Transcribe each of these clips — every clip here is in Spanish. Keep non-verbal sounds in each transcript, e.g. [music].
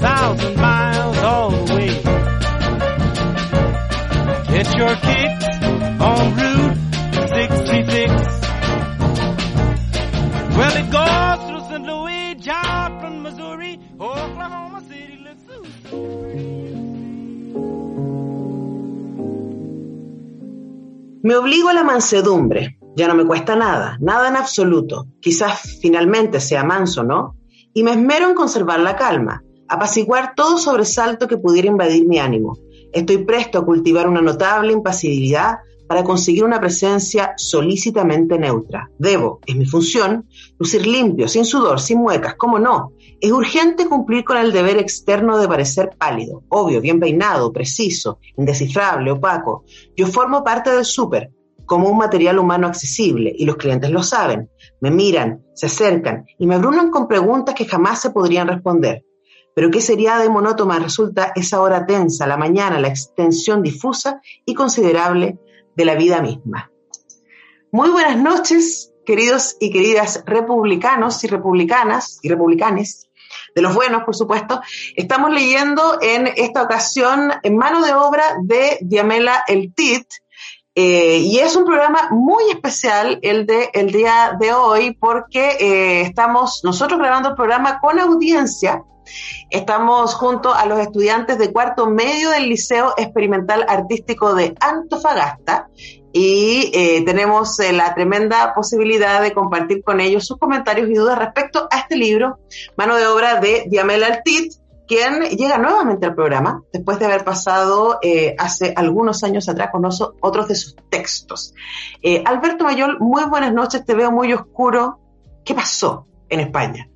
2,000 miles all the way. Get your kicks on Route 66. Well, it goes through St. Louis, Joplin, Missouri, Oklahoma City. Me obligo a la mansedumbre. Ya no me cuesta nada, nada en absoluto. Quizás finalmente sea manso, ¿no? Y me esmero en conservar la calma, apaciguar todo sobresalto que pudiera invadir mi ánimo. Estoy presto a cultivar una notable impasibilidad para conseguir una presencia solícitamente neutra. Debo, es mi función, lucir limpio, sin sudor, sin muecas, ¿cómo no? Es urgente cumplir con el deber externo de parecer pálido, obvio, bien peinado, preciso, indescifrable, opaco. Yo formo parte del súper, como un material humano accesible, y los clientes lo saben. Me miran, se acercan y me abruman con preguntas que jamás se podrían responder. Pero ¿qué sería de monótona resulta esa hora tensa, la mañana, la extensión difusa y considerable de la vida misma? Muy buenas noches, queridos y queridas republicanos y republicanas y republicanes, de los buenos, por supuesto. Estamos leyendo en esta ocasión en mano de obra de Diamela El Tit, eh, y es un programa muy especial el de el día de hoy porque eh, estamos nosotros grabando el programa con audiencia. Estamos junto a los estudiantes de cuarto medio del Liceo Experimental Artístico de Antofagasta y eh, tenemos eh, la tremenda posibilidad de compartir con ellos sus comentarios y dudas respecto a este libro, mano de obra de Diamela Artit, quien llega nuevamente al programa después de haber pasado eh, hace algunos años atrás con oso- otros de sus textos. Alberto Mayol, muy buenas noches, te veo muy oscuro. ¿Qué pasó en España?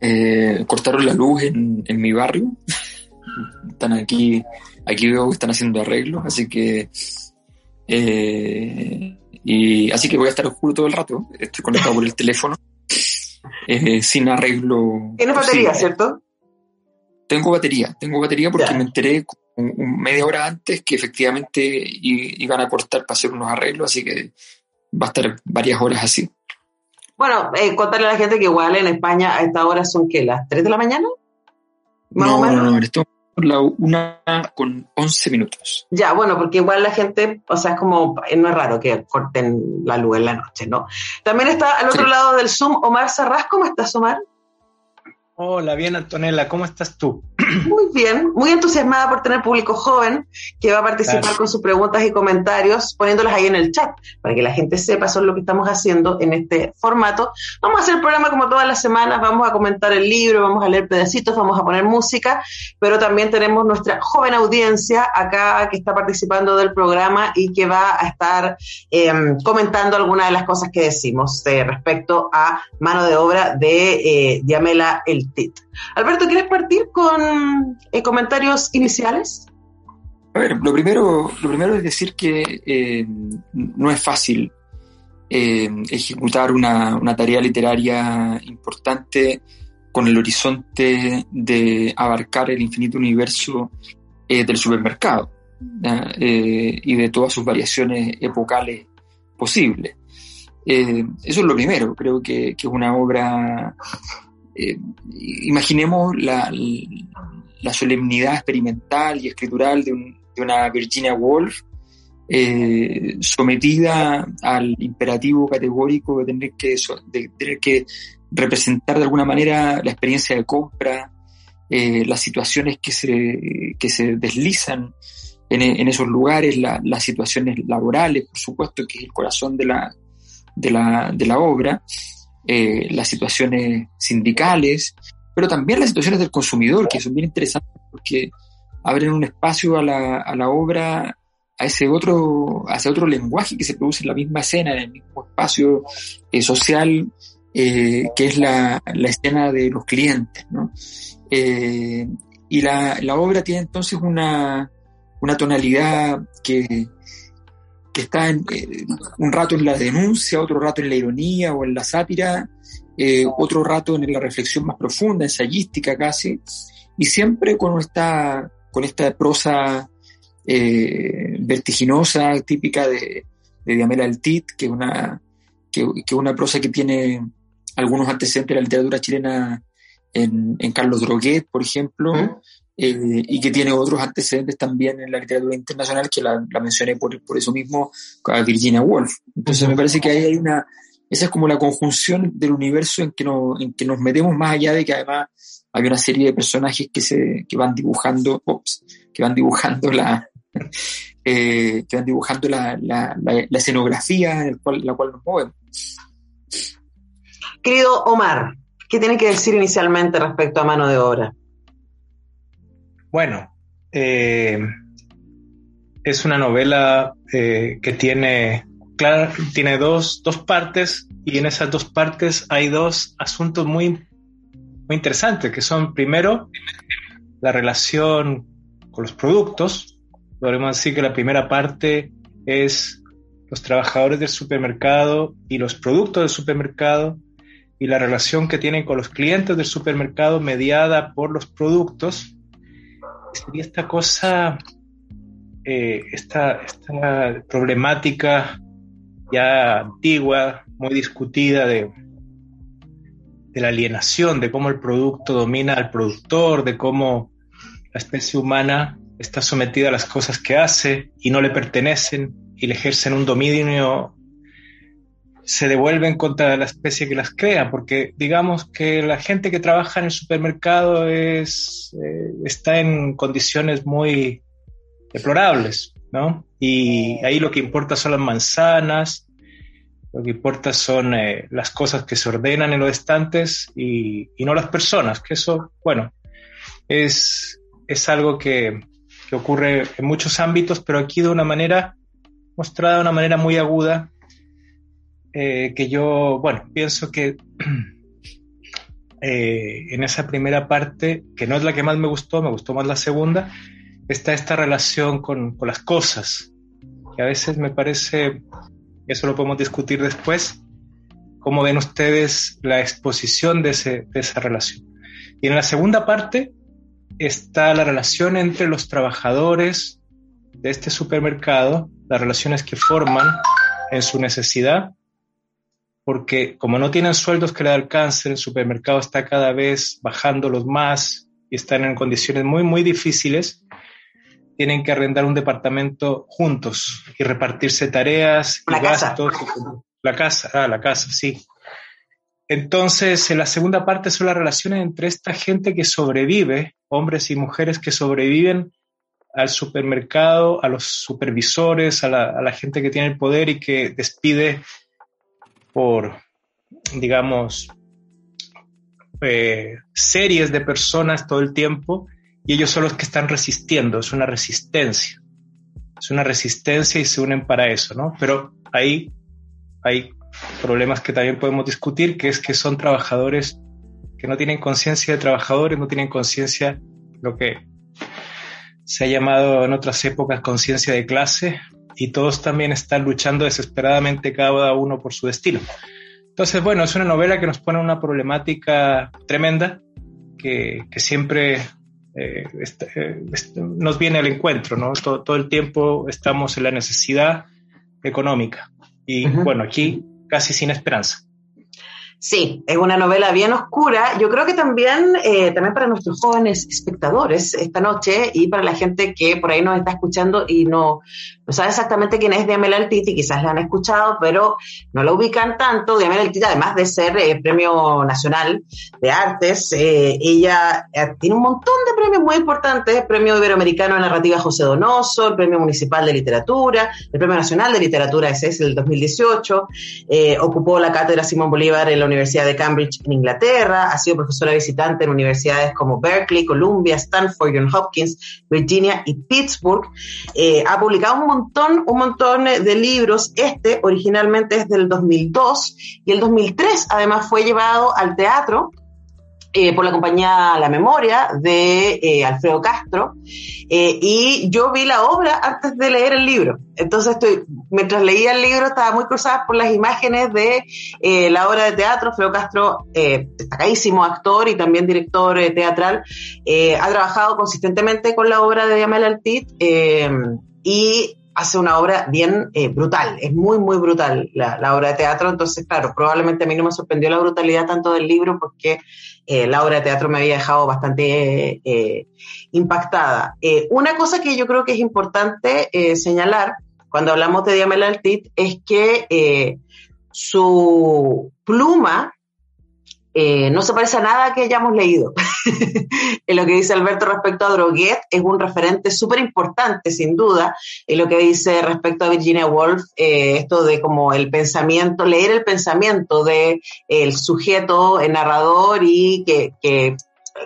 Eh, cortaron la luz en, en mi barrio. Están aquí, aquí veo que están haciendo arreglos, así que eh, y así que voy a estar oscuro todo el rato. Estoy conectado por el teléfono. eh, sin arreglo. Tienes batería. ¿cierto? Tengo batería, tengo batería porque Ya. me enteré un- un- media hora antes que efectivamente iban a cortar para hacer unos arreglos, así que va a estar varias horas así. Bueno, eh, contarle a la gente que igual en España a esta hora son que las 3 de la mañana. Más o No, menos. no, no, esto es la una con 11 minutos. Ya, bueno, porque igual la gente, o sea, es como, eh, no es raro que corten la luz en la noche, ¿no? También está al otro Sí. lado del Zoom Omar Sarraz. ¿Cómo estás, Omar? Hola, bien Antonella, ¿cómo estás tú? Muy bien, muy entusiasmada por tener público joven que va a participar Claro. con sus preguntas y comentarios, poniéndolas ahí en el chat, para que la gente sepa, es lo que estamos haciendo en este formato. Vamos a hacer el programa como todas las semanas, vamos a comentar el libro, vamos a leer pedacitos, vamos a poner música, pero también tenemos nuestra joven audiencia acá que está participando del programa y que va a estar eh, comentando algunas de las cosas que decimos eh, respecto a mano de obra de eh, Diamela El Tit. Alberto, ¿quieres partir con eh, comentarios iniciales? A ver, lo primero, lo primero es decir que eh, no es fácil eh, ejecutar una, tarea literaria importante con el horizonte de abarcar el infinito universo del supermercado y de todas sus variaciones epocales posibles. Eso es lo primero, creo que es una obra... eh, imaginemos la, solemnidad experimental y escritural de, un- de una Virginia Woolf eh, sometida al imperativo categórico de tener que, tener que representar de alguna manera la experiencia de compra, eh, las situaciones que se, que se deslizan en, esos lugares, las situaciones laborales, por supuesto, que es el corazón de la, de la, de la obra, eh, las situaciones sindicales, pero también las situaciones del consumidor, que son bien interesantes porque abren un espacio a la, a la obra a ese otro, a ese otro lenguaje que se produce en la misma escena, en el mismo espacio eh, social, eh, que es la, la, escena de los clientes. ¿no? Y la, la, obra tiene entonces una, una tonalidad que, está en, un rato en la denuncia, otro rato en la ironía o en la sátira, otro rato en la reflexión más profunda, ensayística casi, y siempre con esta, con esta prosa eh, vertiginosa, típica de, de Diamela Altit, que es una, que, una prosa que tiene algunos antecedentes de la literatura chilena en, en Carlos Droguet, por ejemplo, eh, y que tiene otros antecedentes también en la literatura internacional, que la, mencioné por, por, eso mismo a Virginia Woolf. Entonces me parece que ahí hay una, esa es como la conjunción del universo en que, nos, en que nos metemos más allá de que además hay una serie de personajes que se que van dibujando, que van dibujando la, [laughs] eh, que van dibujando la, escenografía en la cual nos movemos. Querido Omar, ¿qué tiene que decir inicialmente respecto a mano de obra? Bueno, eh, es una novela eh, que tiene, claro, tiene dos, dos, partes y en esas dos partes hay dos asuntos muy, muy interesantes, que son primero la relación con los productos, podemos decir que la primera parte es los trabajadores del supermercado y los productos del supermercado y la relación que tienen con los clientes del supermercado mediada por los productos. Sería esta cosa, eh, esta, esta problemática ya antigua, muy discutida de, de la alienación, de cómo el producto domina al productor, de cómo la especie humana está sometida a las cosas que hace y no le pertenecen y le ejercen un dominio, se devuelven contra la especie que las crea, porque digamos que la gente que trabaja en el supermercado es, eh, está en condiciones muy deplorables, ¿no? Y ahí lo que importa son las manzanas, lo que importa son eh, las cosas que se ordenan en los estantes y, y no las personas, que eso, bueno, es, es algo que, que ocurre en muchos ámbitos, pero aquí de una manera mostrada de una manera muy aguda, eh, que yo, bueno, pienso que [clears throat] eh, en esa primera parte, que no es la que más me gustó, me gustó más la segunda, está esta relación con, con las cosas, que a veces me parece, eso lo podemos discutir después, cómo ven ustedes la exposición de, ese, de esa relación. Y en la segunda parte, está la relación entre los trabajadores de este supermercado, las relaciones que forman en su necesidad, porque como no tienen sueldos que le alcancen, el supermercado está cada vez bajándolos más y están en condiciones muy, muy difíciles, tienen que arrendar un departamento juntos y repartirse tareas y gastos. La casa, ah, la casa, sí. Entonces, en la segunda parte son las relaciones entre esta gente que sobrevive, hombres y mujeres que sobreviven al supermercado, a los supervisores, a la, gente que tiene el poder y que despide por, digamos, eh, series de personas todo el tiempo y ellos son los que están resistiendo, es una resistencia, es una resistencia y se unen para eso, ¿no? Pero ahí hay problemas que también podemos discutir, que es que son trabajadores que no tienen conciencia de trabajadores, no tienen conciencia lo que se ha llamado en otras épocas conciencia de clase y todos también están luchando desesperadamente cada uno por su destino. Entonces, bueno, es una novela que nos pone una problemática tremenda que, que siempre eh, eh, nos viene al encuentro, ¿no? Todo, todo, el tiempo estamos en la necesidad económica. Y bueno, aquí casi sin esperanza. Sí, es una novela bien oscura. Yo creo que también, eh, también para nuestros jóvenes espectadores esta noche y para la gente que por ahí nos está escuchando y no, sabe exactamente quién es Diamela Altiti, quizás la han escuchado, pero no la ubican tanto. Diamela Altiti, además de ser eh, Premio Nacional de Artes, eh, ella tiene un montón de premios muy importantes, Premio Iberoamericano de Narrativa José Donoso, el Premio Municipal de Literatura, el Premio Nacional de Literatura, ese es el 2018, ocupó la cátedra Simón Bolívar en Universidad de Cambridge en Inglaterra, ha sido profesora visitante en universidades como Berkeley, Columbia, Stanford, Johns Hopkins, Virginia y Pittsburgh. Eh, ha publicado un montón, un montón de libros. Este originalmente es del 2002 y el 2003 además fue llevado al teatro eh, por la compañía La Memoria de eh, Alfredo Castro eh, y yo vi la obra antes de leer el libro. Entonces, estoy, mientras leía el libro estaba muy cruzada por las imágenes de la obra de teatro. Alfredo Castro, destacadísimo actor y también director teatral, ha trabajado consistentemente con la obra de Diamel Altit y hace una obra bien brutal, es muy, muy brutal la, obra de teatro, entonces, claro, probablemente a mí no me sorprendió la brutalidad tanto del libro porque eh, la obra de teatro me había dejado bastante eh, impactada. Eh, una cosa que yo creo que es importante señalar cuando hablamos de Diamela Altit es que su pluma eh, no se parece a nada que hayamos leído. [laughs] en lo que dice Alberto respecto a Droguet es un referente súper importante, sin duda, en lo que dice respecto a Virginia Woolf, eh, esto de como el pensamiento, leer el pensamiento del el sujeto, el narrador y que, que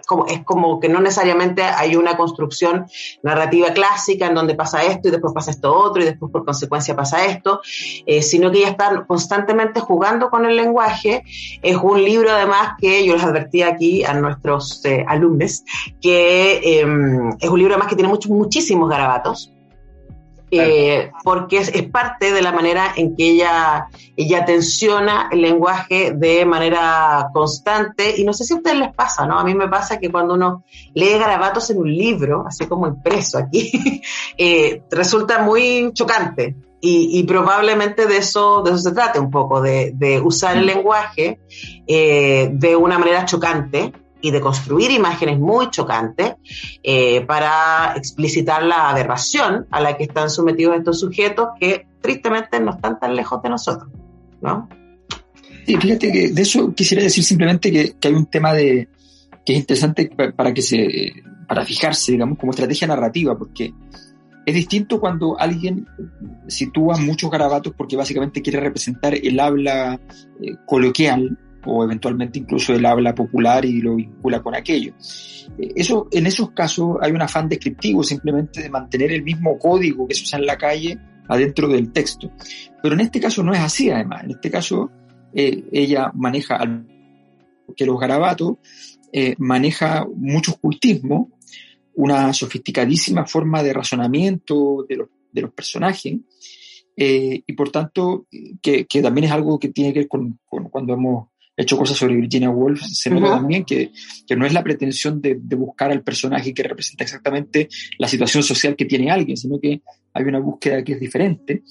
como, es como que no necesariamente hay una construcción narrativa clásica en donde pasa esto y después pasa esto otro y después por consecuencia pasa esto, eh, sino que ella está constantemente jugando con el lenguaje. Es un libro además que yo les advertí aquí a nuestros eh, alumnos, que em, es un libro además que tiene muchos, muchísimos garabatos. Eh, porque es, parte de la manera en que ella, ella tensiona el lenguaje de manera constante. Y no sé si a ustedes les pasa, ¿no? A mí me pasa que cuando uno lee garabatos en un libro, así como impreso aquí, [laughs] eh, resulta muy chocante. Y, probablemente de eso, de eso se trata un poco, de, usar el mm. lenguaje eh, de una manera chocante y de construir imágenes muy chocantes eh, para explicitar la aberración a la que están sometidos estos sujetos que tristemente no están tan lejos de nosotros, ¿no? Sí, fíjate que de eso quisiera decir simplemente que, hay un tema de que es interesante para que se para fijarse, digamos, como estrategia narrativa, porque es distinto cuando alguien sitúa muchos garabatos porque básicamente quiere representar el habla eh, coloquial o eventualmente incluso el habla popular y lo vincula con aquello. Eh, eso, en esos casos hay un afán descriptivo simplemente de mantener el mismo código que se usa en la calle adentro del texto. Pero en este caso no es así además. En este caso eh, ella maneja, que los garabatos, eh, maneja mucho cultismo, una sofisticadísima forma de razonamiento de los, de los personajes, y por tanto, que, que, también es algo que tiene que ver con, con cuando hemos hecho cosas sobre Virginia Woolf, se nota también que, que, no es la pretensión de, de, buscar al personaje que representa exactamente la situación social que tiene alguien, sino que hay una búsqueda que es diferente.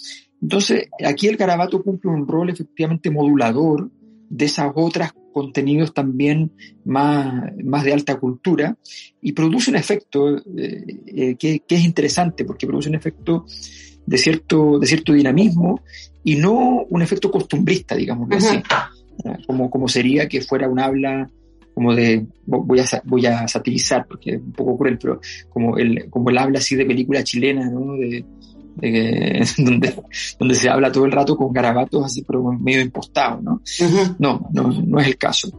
Entonces, aquí el garabato cumple un rol efectivamente modulador de esas otras contenidos también más, más de alta cultura y produce un efecto eh, eh, que, que, es interesante porque produce un efecto de cierto, de cierto dinamismo y no un efecto costumbrista, digamos así como, como sería que fuera un habla como de, voy a, voy a satirizar porque es un poco cruel, pero como el, como el habla así de película chilena, ¿no? De, [laughs] donde, donde se habla todo el rato con garabatos así, pero medio impostado, ¿no? No, no, no es el caso.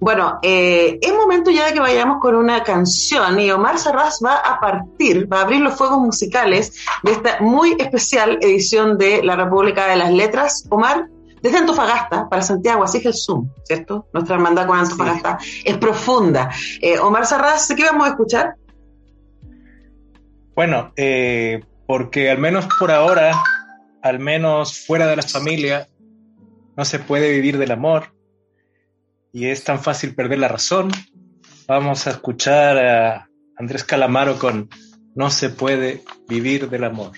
Bueno, eh, es momento ya de que vayamos con una canción y Omar Sarraz va a partir, va a abrir los fuegos musicales de esta muy especial edición de La República de las Letras. Omar, desde Antofagasta para Santiago, así es el Zoom, ¿cierto? Nuestra hermandad con Antofagasta es profunda. Eh, Omar Sarraz, ¿qué vamos a escuchar? Bueno, eh, porque al menos por ahora, al menos fuera de la familia, no se puede vivir del amor y es tan fácil perder la razón. Vamos a escuchar a Andrés Calamaro con No se puede vivir del amor.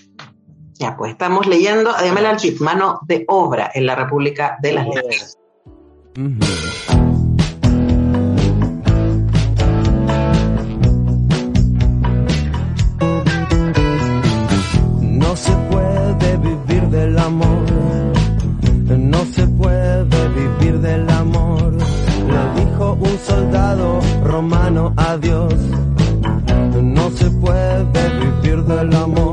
Ya, pues estamos leyendo a Diamela Altit, mano de obra en la República de las Letras. No se puede vivir del amor, no se puede vivir del amor, lo dijo un soldado romano a Dios. No se puede vivir del amor,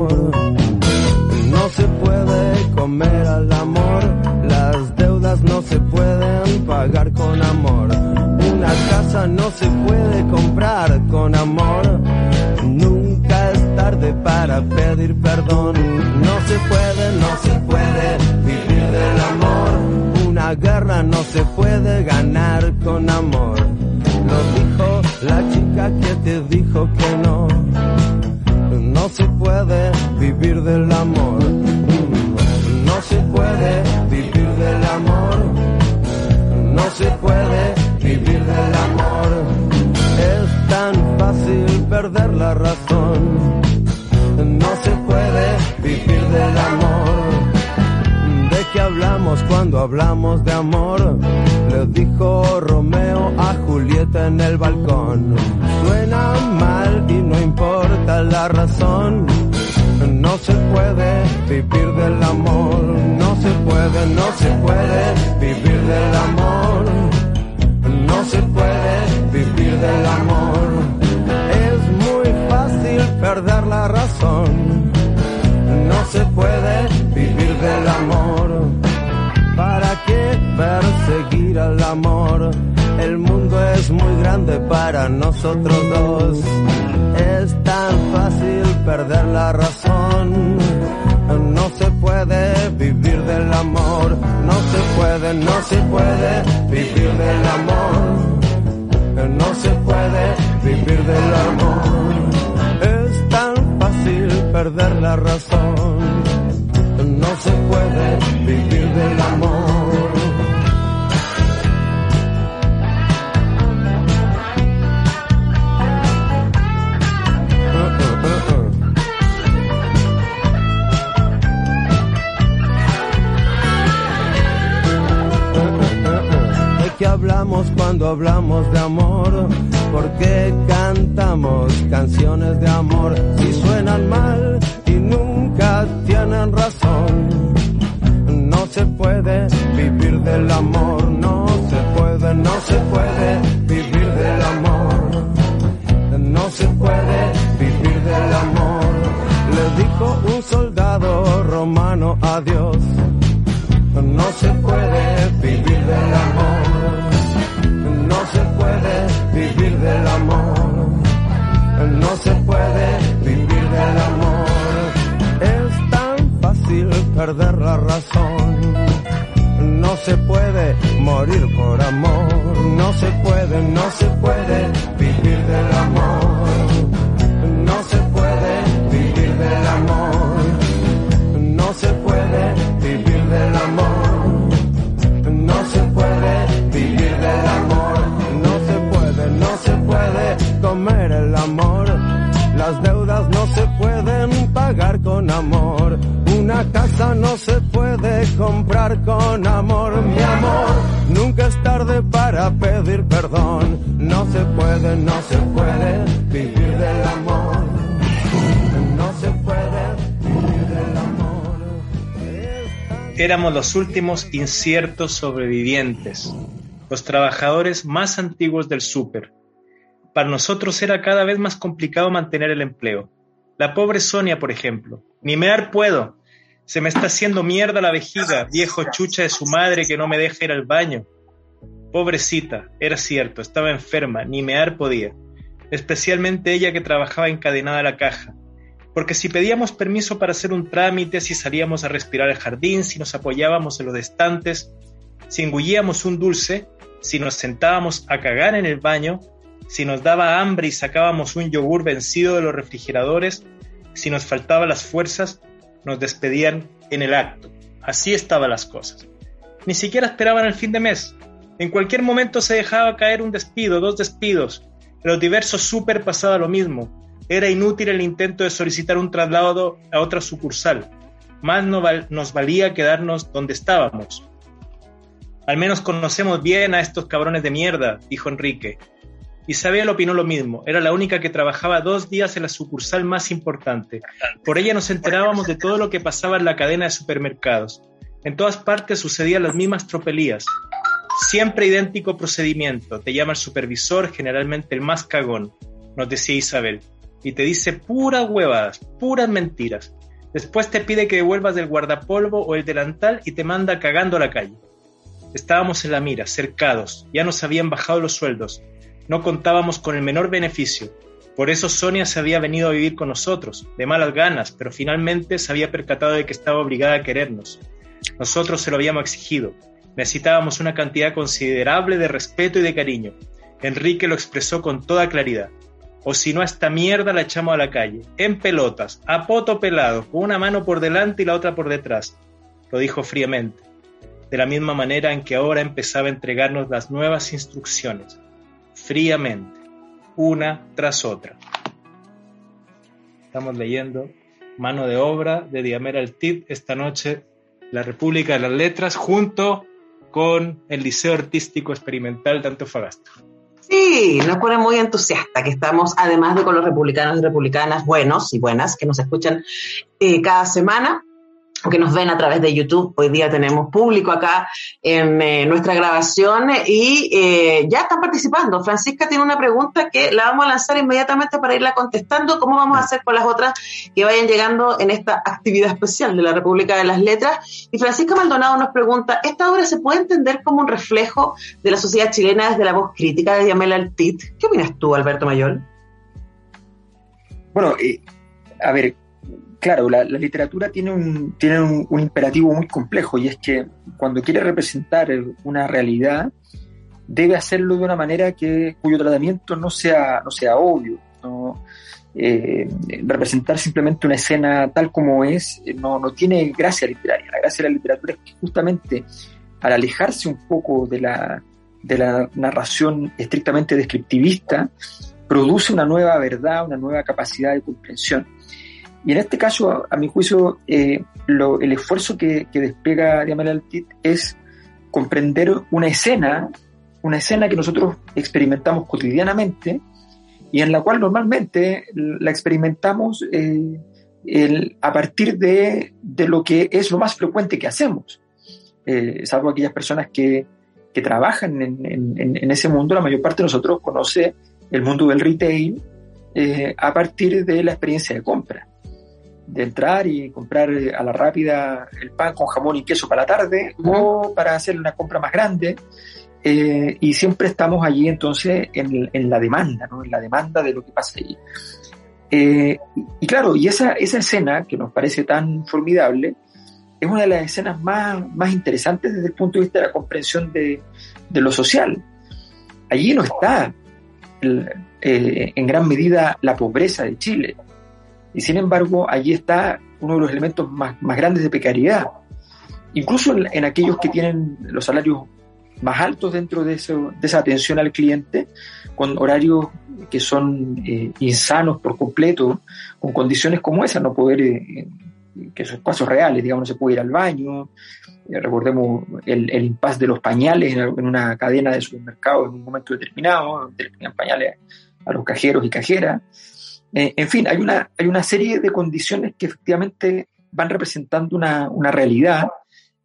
con amor, una casa no se puede comprar con amor, nunca es tarde para pedir perdón, no se puede, no se puede vivir del amor, una guerra no se puede ganar con amor, lo dijo la chica que te dijo que no. No se puede vivir del amor. No se puede vivir del amor. No se puede vivir del amor. Es tan fácil perder la razón. No se puede vivir del amor. ¿De qué hablamos cuando hablamos de amor? Le dijo Romeo a Julieta en el balcón. Suena mal y no importa la razón. No se puede vivir del amor. No se puede, no se puede vivir del amor. No se puede vivir del amor. Es muy fácil perder la razón. No se puede vivir del amor. ¿Para qué perseguir al amor? El mundo es muy grande para nosotros dos. Es tan fácil perder la razón. No se puede vivir del amor. No se puede, no se puede vivir del amor. No se puede vivir del amor. Es tan fácil perder la razón. No se puede vivir del amor. Cuando hablamos de amor? ¿Por qué cantamos canciones de amor si suenan mal y nunca tienen razón? No se puede vivir del amor, no se puede, no se puede morir por amor. No se puede, no se puede vivir del amor. No se puede vivir del amor. No se puede vivir del amor. No se puede vivir del amor. No se puede, no se puede comer el amor. Las deudas no se pueden pagar con amor. Una casa no se puede comprar con amor. Mi amor, pedir perdón. No se puede, no se puede vivir del amor. No se puede vivir del amor. Éramos los últimos inciertos sobrevivientes, los trabajadores más antiguos del súper. Para nosotros era cada vez más complicado mantener el empleo. La pobre Sonia, por ejemplo. Ni mear puedo. Se me está haciendo mierda la vejiga, viejo chucha de su madre que no me deja ir al baño. Pobrecita, era cierto, estaba enferma, ni mear podía. Especialmente ella que trabajaba encadenada a la caja. Porque si pedíamos permiso para hacer un trámite, si salíamos a respirar al jardín, si nos apoyábamos en los estantes, si engullíamos un dulce, si nos sentábamos a cagar en el baño, si nos daba hambre y sacábamos un yogur vencido de los refrigeradores, si nos faltaban las fuerzas, nos despedían en el acto. Así estaban las cosas. Ni siquiera esperaban el fin de mes. En cualquier momento se dejaba caer un despido, dos despidos. En los diversos super pasaba lo mismo. Era inútil el intento de solicitar un traslado a otra sucursal. Más no val- nos valía quedarnos donde estábamos. Al menos conocemos bien a estos cabrones de mierda, dijo Enrique. Isabel opinó lo mismo, era la única que trabajaba dos días en la sucursal más importante. Por ella nos enterábamos de todo lo que pasaba en la cadena de supermercados. En todas partes sucedían las mismas tropelías. Siempre idéntico procedimiento. Te llama el supervisor, generalmente el más cagón, nos decía Isabel. Y te dice puras huevadas, puras mentiras. Después te pide que devuelvas el guardapolvo o el delantal y te manda cagando a la calle. Estábamos en la mira, cercados, ya nos habían bajado los sueldos, no contábamos con el menor beneficio. Por eso Sonia se había venido a vivir con nosotros, de malas ganas, pero finalmente se había percatado de que estaba obligada a querernos. Nosotros se lo habíamos exigido. Necesitábamos una cantidad considerable de respeto y de cariño. Enrique lo expresó con toda claridad. O si no, esta mierda la echamos a la calle, en pelotas, a poto pelado, con una mano por delante y la otra por detrás. Lo dijo fríamente, de la misma manera en que ahora empezaba a entregarnos las nuevas instrucciones fríamente, una tras otra. Estamos leyendo Mano de Obra de Diamera El Tip esta noche, La República de las Letras, junto con el Liceo Artístico Experimental de Antofagasta. Sí, nos pone muy entusiasta que estamos, además de con los republicanos y republicanas buenos y buenas que nos escuchan eh, cada semana, que nos ven a través de YouTube. Hoy día tenemos público acá en eh, nuestra grabación y eh, ya están participando. Francisca tiene una pregunta que la vamos a lanzar inmediatamente para irla contestando. ¿Cómo vamos a hacer con las otras que vayan llegando en esta actividad especial de la República de las Letras? Y Francisca Maldonado nos pregunta, ¿esta obra se puede entender como un reflejo de la sociedad chilena desde la voz crítica de Yamela Altit? ¿Qué opinas tú, Alberto Mayol? Bueno, eh, a ver, claro, la, literatura tiene, un, tiene un, imperativo muy complejo y es que cuando quiere representar una realidad, debe hacerlo de una manera que, cuyo tratamiento no sea, no sea obvio. Eh, representar simplemente una escena tal como es no, no tiene gracia literaria. La gracia de la literatura es que justamente al alejarse un poco de la, de la narración estrictamente descriptivista, produce una nueva verdad, una nueva capacidad de comprensión. Y en este caso, a, mi juicio, eh, el esfuerzo que, que despliega Diamel Altit es comprender una escena, una escena que nosotros experimentamos cotidianamente y en la cual normalmente la experimentamos eh, a partir de, de, lo que es lo más frecuente que hacemos. Eh, salvo aquellas personas que, que trabajan en, en, en, ese mundo, la mayor parte de nosotros conoce el mundo del retail eh, a partir de la experiencia de compra de entrar y comprar eh, a la rápida el pan con jamón y queso para la tarde o para hacer una compra más grande. Eh, y siempre estamos allí entonces en, en, la demanda, ¿no? en la demanda de lo que pasa allí. Eh, y, claro, y esa, esa escena que nos parece tan formidable es una de las escenas más, más interesantes desde el punto de vista de la comprensión de, de lo social. Allí no está en gran medida la pobreza de Chile, y sin embargo, allí está uno de los elementos más, más grandes de precariedad. Incluso en, aquellos que tienen los salarios más altos dentro de, eso, de esa atención al cliente, con horarios que son eh, insanos por completo, con condiciones como esas, no poder, eh, que son casos reales, digamos, no se puede ir al baño, eh, recordemos el, el impasse de los pañales en, una cadena de supermercados en un momento determinado, le pañales a los cajeros y cajeras, eh, en fin, hay una, hay una serie de condiciones que efectivamente van representando una, una realidad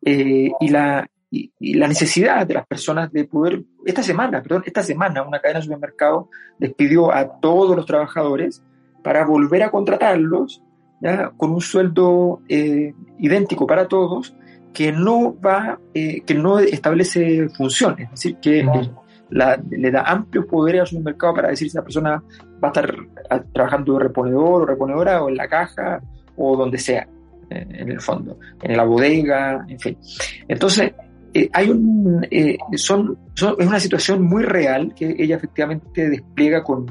eh, y, la, y, la necesidad de las personas de poder, esta semana, perdón, esta semana una cadena de supermercados despidió a todos los trabajadores para volver a contratarlos ¿ya? con un sueldo eh, idéntico para todos que no va, que no establece funciones, es decir, que le da amplios poderes al supermercado para decir si esa persona va a estar trabajando de reponedor o reponedora o en la caja o donde sea, en el fondo, en la bodega, en fin. Entonces, eh, hay un, eh, son, es una situación muy real que ella efectivamente despliega con,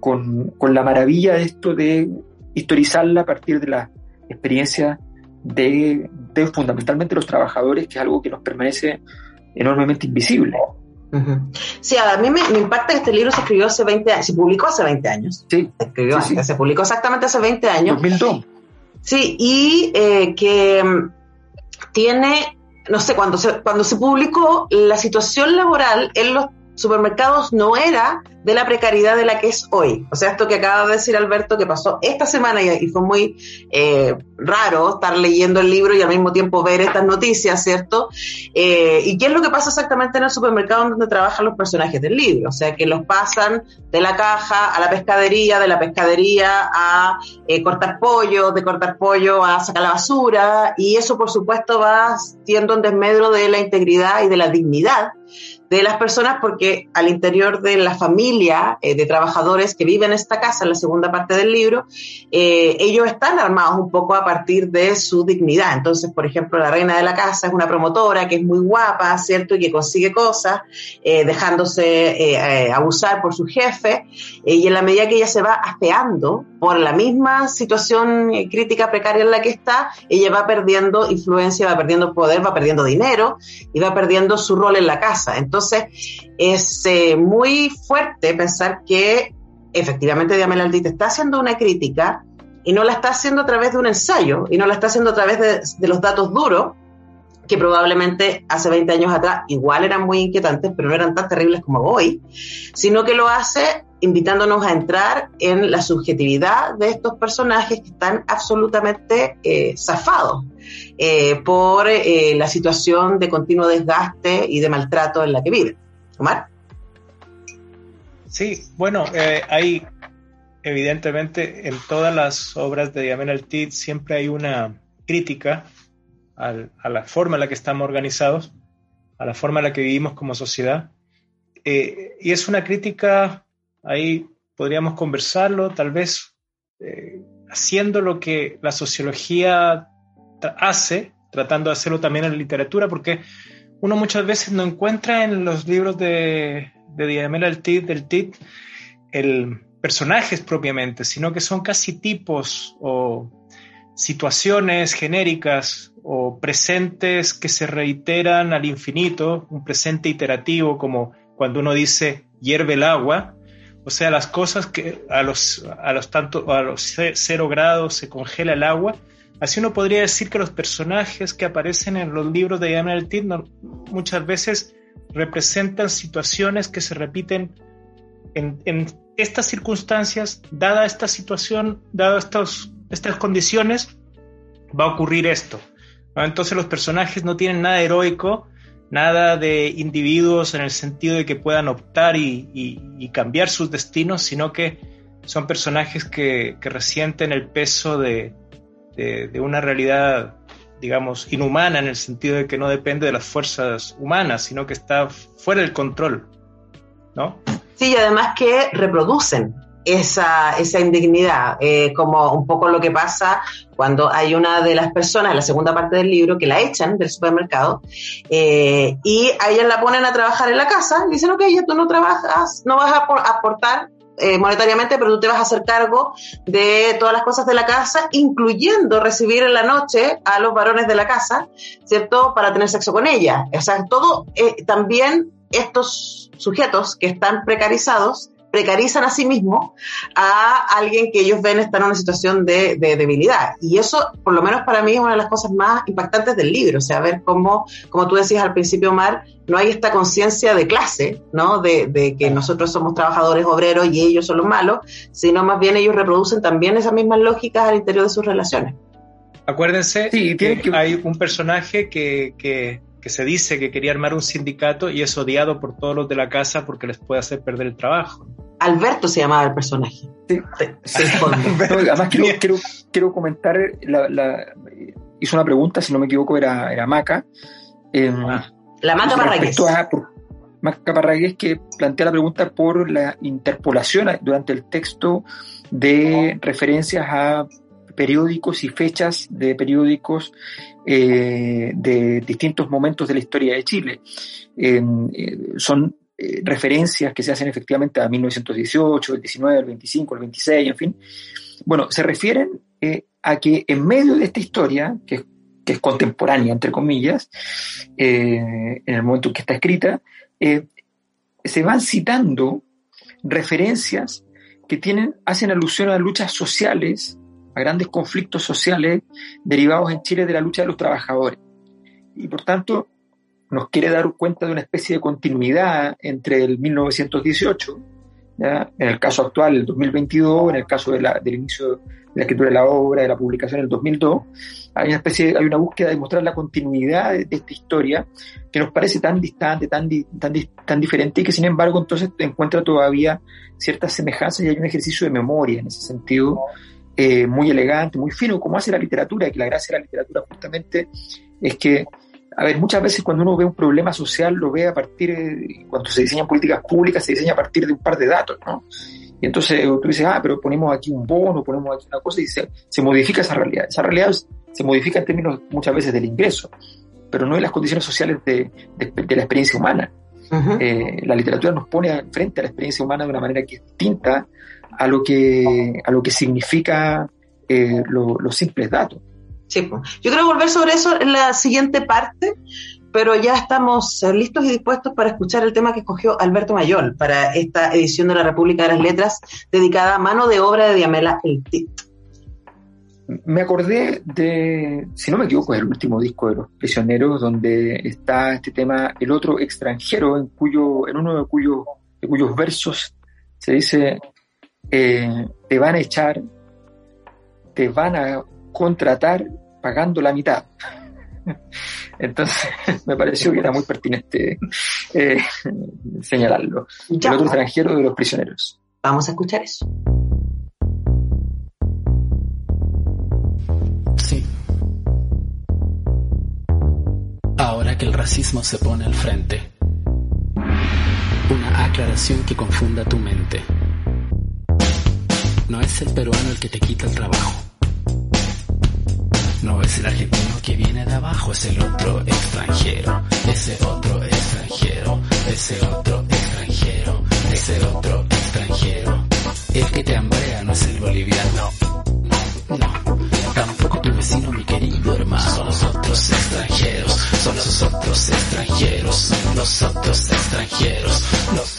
con, con, la maravilla de esto de historizarla a partir de la experiencia de, de fundamentalmente los trabajadores, que es algo que nos permanece enormemente invisible. Sí, a mí me, impacta que este libro se escribió hace 20 años, se publicó hace 20 años. Sí. Se, escribió, se publicó exactamente hace 20 años. 2002. Sí, y eh, que mm, tiene no sé, cuando se, cuando se publicó, la situación laboral en los supermercados no era de la precariedad de la que es hoy. O sea, esto que acaba de decir Alberto, que pasó esta semana y, fue muy eh, raro estar leyendo el libro y al mismo tiempo ver estas noticias, ¿cierto? Eh, ¿Y qué es lo que pasa exactamente en el supermercado donde trabajan los personajes del libro? O sea, que los pasan de la caja a la pescadería, de la pescadería a eh, cortar pollo, de cortar pollo a sacar la basura, y eso por supuesto va siendo un desmedro de la integridad y de la dignidad de las personas porque al interior de la familia eh, de trabajadores que viven en esta casa, en la segunda parte del libro, eh, ellos están armados un poco a partir de su dignidad. Entonces, por ejemplo, la reina de la casa es una promotora que es muy guapa, ¿cierto? Y que consigue cosas, eh, dejándose abusar por su jefe, y en la medida que ella se va afeando por la misma situación crítica precaria en la que está, ella va perdiendo influencia, va perdiendo poder, va perdiendo dinero y va perdiendo su rol en la casa. Entonces, es eh, muy fuerte pensar que efectivamente Diamela Aldite está haciendo una crítica y no la está haciendo a través de un ensayo y no la está haciendo a través de, los datos duros, que probablemente hace 20 años atrás igual eran muy inquietantes, pero no eran tan terribles como hoy, sino que lo hace invitándonos a entrar en la subjetividad de estos personajes que están absolutamente eh, zafados eh, por eh, la situación de continuo desgaste y de maltrato en la que viven. Omar. Sí, bueno, hay evidentemente en todas las obras de Diamel Altit siempre hay una crítica a la forma en la que estamos organizados, a la forma en la que vivimos como sociedad. y es una crítica Ahí podríamos conversarlo, tal vez eh, haciendo lo que la sociología hace, tratando de hacerlo también en la literatura, porque uno muchas veces no encuentra en los libros de, de Diamela del TIT, el personajes propiamente, sino que son casi tipos o situaciones genéricas o presentes que se reiteran al infinito, un presente iterativo como cuando uno dice hierve el agua, o sea, las cosas que a los, a los, tanto, a los cero grados se congela el agua. Así uno podría decir que los personajes que aparecen en los libros de Diana del muchas veces representan situaciones que se repiten en, estas circunstancias, dada esta situación, dadas estas condiciones, va a ocurrir esto. Entonces los personajes no tienen nada heroico, nada de individuos en el sentido de que puedan optar y, cambiar sus destinos, sino que son personajes que, resienten el peso de, una realidad, digamos, inhumana en el sentido de que no depende de las fuerzas humanas, sino que está fuera del control, ¿no? Sí, y además que reproducen esa, esa indignidad, eh, como un poco lo que pasa cuando hay una de las personas, la segunda parte del libro, que la echan del supermercado eh, y a ella la ponen a trabajar en la casa, dicen, ok, ya tú no trabajas, no vas a aportar eh, monetariamente, pero tú te vas a hacer cargo de todas las cosas de la casa, incluyendo recibir en la noche a los varones de la casa, ¿cierto? Para tener sexo con ella. O sea, todo, también estos sujetos que están precarizados, precarizan a sí mismos a alguien que ellos ven estar en una situación de, debilidad. Y eso, por lo menos para mí, es una de las cosas más impactantes del libro. O sea, ver cómo, como tú decías al principio, Omar, no hay esta conciencia de clase, ¿no? De, que nosotros somos trabajadores obreros y ellos son los malos, sino más bien ellos reproducen también esas mismas lógicas al interior de sus relaciones. Acuérdense que, hay un personaje que, que que se dice que quería armar un sindicato y es odiado por todos los de la casa porque les puede hacer perder el trabajo. Alberto se llamaba el personaje. Sí, [laughs] además quiero, quiero, comentar, la, hizo una pregunta, si no me equivoco, era, era Maca. Em, ah. la Maca Parragués. Maca Parragués que plantea la pregunta por la interpolación durante el texto de referencias a periódicos y fechas de periódicos eh, de distintos momentos de la historia de Chile. Eh, son eh, referencias que se hacen efectivamente a 1918, el 19, el 25, el 26, en fin. Bueno, se refieren a que en medio de esta historia, que, que es contemporánea, entre comillas, en el momento en que está escrita, se van citando referencias que tienen, hacen alusión a luchas sociales grandes conflictos sociales derivados en Chile de la lucha de los trabajadores. y por tanto nos quiere dar cuenta de una especie de continuidad entre el 1918, en el caso actual, el 2022, en el caso de la, del inicio de la escritura de la obra, de la publicación en el 2002, hay una especie, hay una búsqueda de mostrar la continuidad de, esta historia que nos parece tan distante, tan, tan, tan diferente y que sin embargo entonces encuentra todavía ciertas semejanzas y hay un ejercicio de memoria en ese sentido eh, muy elegante, muy fino, como hace la literatura, y que la gracia de la literatura justamente es que a ver, muchas veces cuando uno ve un problema social lo ve a partir, de, cuando se diseñan políticas públicas, se diseña a partir de un par de datos, ¿no? Y entonces tú dices, ah, pero ponemos aquí un bono, ponemos aquí una cosa y se, se modifica esa realidad. Esa realidad se modifica en términos muchas veces del ingreso, pero no en las condiciones sociales de, de, la experiencia humana. eh, la literatura nos pone frente a la experiencia humana de una manera que es distinta a lo que, a lo que significa eh, los simples datos. Sí, yo quiero volver sobre eso en la siguiente parte, pero ya estamos eh, listos y dispuestos para escuchar el tema que escogió Alberto Mayol para esta edición de la República de las Letras dedicada a mano de obra de Diamela El Tit. Me acordé de, si no me equivoco, es el último disco de Los Prisioneros, donde está este tema, el otro extranjero, en, cuyo, en uno de cuyos, de cuyos versos se dice, eh, te van a echar, te van a contratar pagando la mitad. [laughs] Entonces, [laughs] me pareció que era muy pertinente eh, señalarlo. El otro extranjero de los prisioneros. Vamos a escuchar eso. Sí. Ahora que el racismo se pone al frente, una aclaración que confunda tu mente. No es el peruano el que te quita el trabajo no es el argentino que viene de abajo, es el otro extranjero, ese otro extranjero, ese otro extranjero, ese otro extranjero. El que te hambrea no es el boliviano, no, tampoco tu vecino, mi querido hermano. Son los otros extranjeros, son los otros extranjeros, los otros extranjeros, los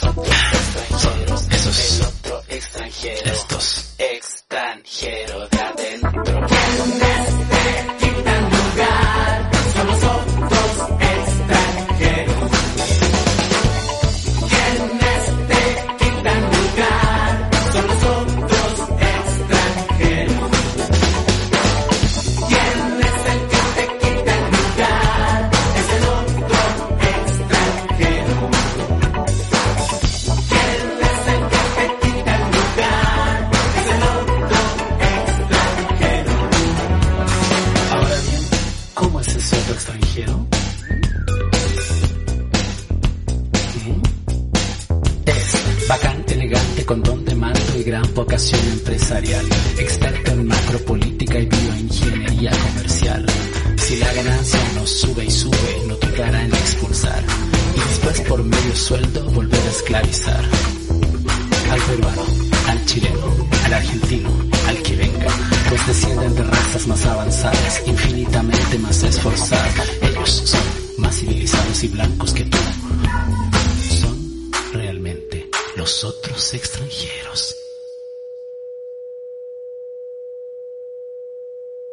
extranjeros.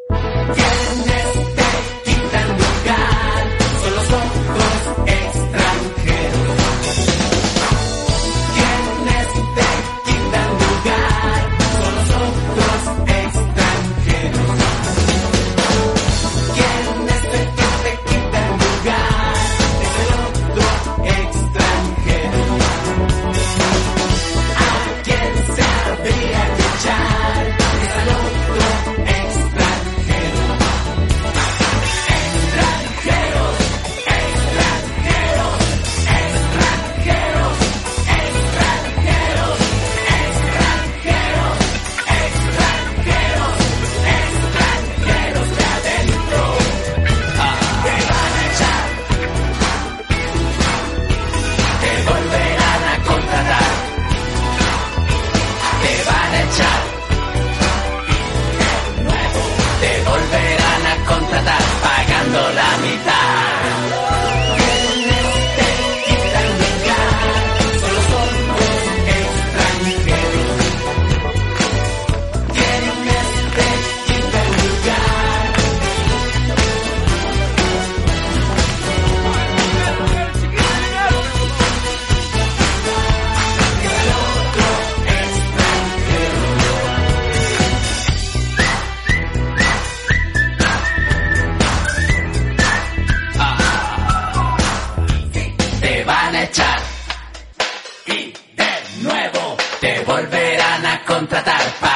Yeah. Volverán a contratar pagando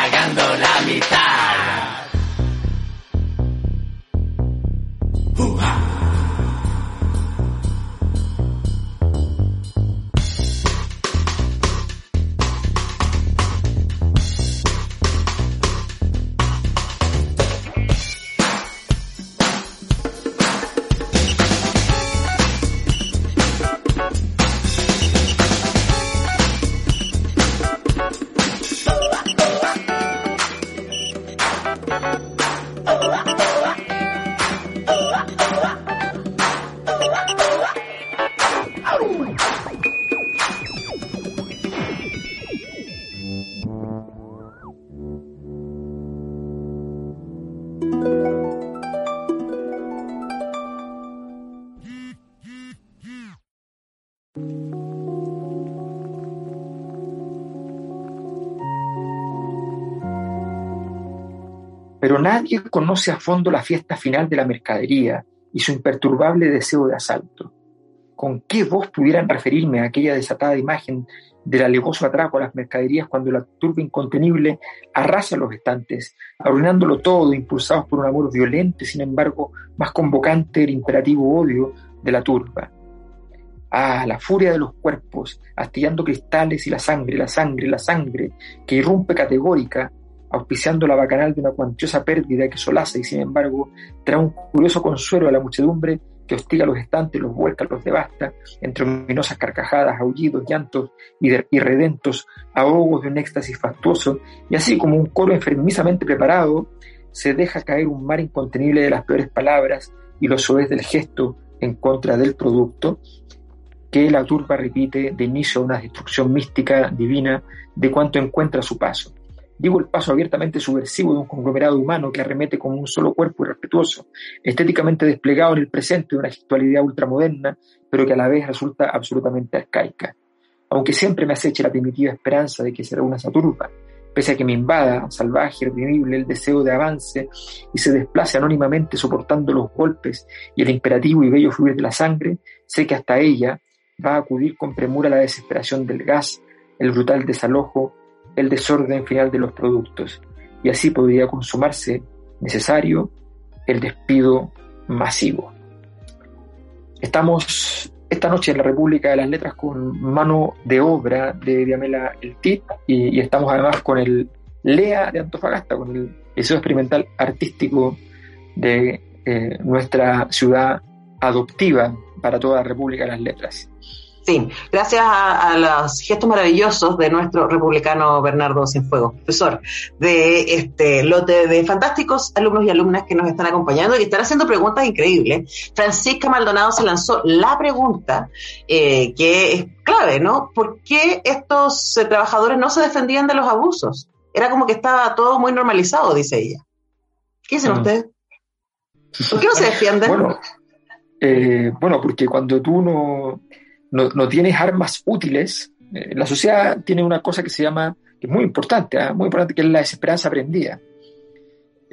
Nadie conoce a fondo la fiesta final de la mercadería y su imperturbable deseo de asalto. ¿Con qué voz pudieran referirme a aquella desatada imagen del alevoso atraco a las mercaderías cuando la turba incontenible arrasa los estantes, arruinándolo todo, impulsados por un amor violento y sin embargo más convocante el imperativo odio de la turba? Ah, la furia de los cuerpos, astillando cristales y la sangre, la sangre, la sangre, que irrumpe categórica, auspiciando la bacanal de una cuantiosa pérdida que solaza y sin embargo trae un curioso consuelo a la muchedumbre que hostiga los estantes, los vuelca, los devasta, entre ominosas carcajadas, aullidos, llantos y, redentos ahogos de un éxtasis fastuoso, y así como un coro enfermizamente preparado, se deja caer un mar incontenible de las peores palabras y los soez del gesto en contra del producto, que la turba repite de inicio a una destrucción mística divina de cuanto encuentra a su paso. Digo el paso abiertamente subversivo de un conglomerado humano que arremete como un solo cuerpo irrespetuoso, estéticamente desplegado en el presente de una gestualidad ultramoderna, pero que a la vez resulta absolutamente arcaica. Aunque siempre me aceche la primitiva esperanza de que será una saturba, pese a que me invada, salvaje, irreprimible, el deseo de avance y se desplace anónimamente soportando los golpes y el imperativo y bello fluir de la sangre, sé que hasta ella va a acudir con premura la desesperación del gas, el brutal desalojo el desorden final de los productos y así podría consumarse necesario el despido masivo. Estamos esta noche en la República de las Letras con mano de obra de Diamela El Tit y, estamos además con el LEA de Antofagasta, con el Liceo Experimental Artístico de eh, nuestra ciudad adoptiva para toda la República de las Letras. Sí, gracias a, los gestos maravillosos de nuestro republicano Bernardo Cienfuegos, profesor de este lote de fantásticos alumnos y alumnas que nos están acompañando y que están haciendo preguntas increíbles. Francisca Maldonado se lanzó la pregunta eh, que es clave, ¿no? ¿Por qué estos eh, trabajadores no se defendían de los abusos? Era como que estaba todo muy normalizado, dice ella. ¿Qué dicen mm. ustedes? ¿Por qué no se defienden? Bueno, eh, bueno, porque cuando tú no no, tienes armas útiles, eh, la sociedad tiene una cosa que se llama, que es muy importante, ¿ah? muy importante, que es la desesperanza aprendida.